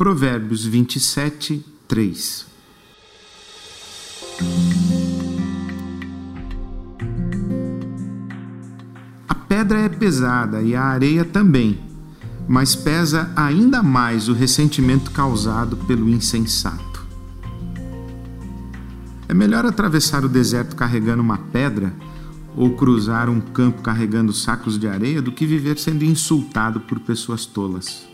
Provérbios 27, 3. A pedra é pesada e a areia também, mas pesa ainda mais o ressentimento causado pelo insensato. É melhor atravessar o deserto carregando uma pedra ou cruzar um campo carregando sacos de areia do que viver sendo insultado por pessoas tolas.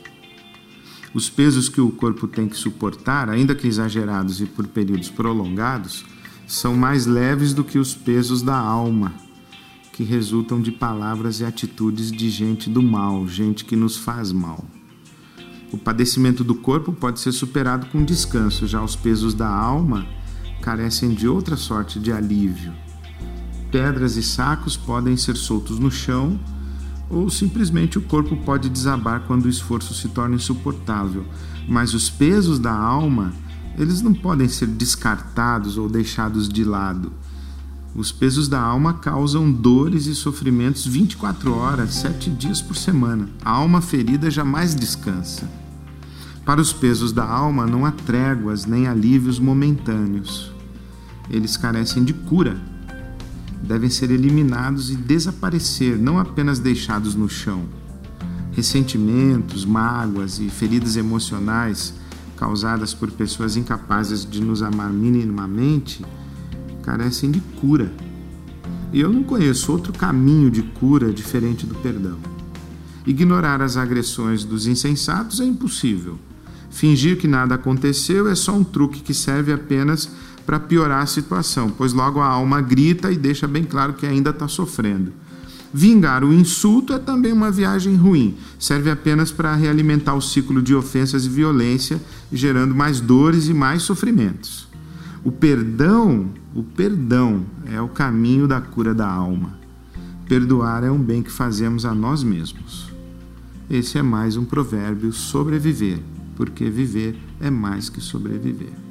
Os pesos que o corpo tem que suportar, ainda que exagerados e por períodos prolongados, são mais leves do que os pesos da alma, que resultam de palavras e atitudes de gente do mal, gente que nos faz mal. O padecimento do corpo pode ser superado com descanso, já os pesos da alma carecem de outra sorte de alívio. Pedras e sacos podem ser soltos no chão ou simplesmente o corpo pode desabar quando o esforço se torna insuportável, mas os pesos da alma, eles não podem ser descartados ou deixados de lado. Os pesos da alma causam dores e sofrimentos 24 horas, 7 dias por semana. A alma ferida jamais descansa. Para os pesos da alma não há tréguas nem alívios momentâneos. Eles carecem de cura devem ser eliminados e desaparecer, não apenas deixados no chão. Ressentimentos, mágoas e feridas emocionais causadas por pessoas incapazes de nos amar minimamente carecem de cura. E eu não conheço outro caminho de cura diferente do perdão. Ignorar as agressões dos insensatos é impossível. Fingir que nada aconteceu é só um truque que serve apenas para piorar a situação, pois logo a alma grita e deixa bem claro que ainda está sofrendo. Vingar o insulto é também uma viagem ruim, serve apenas para realimentar o ciclo de ofensas e violência, gerando mais dores e mais sofrimentos. O perdão, o perdão é o caminho da cura da alma. Perdoar é um bem que fazemos a nós mesmos. Esse é mais um provérbio sobreviver, porque viver é mais que sobreviver.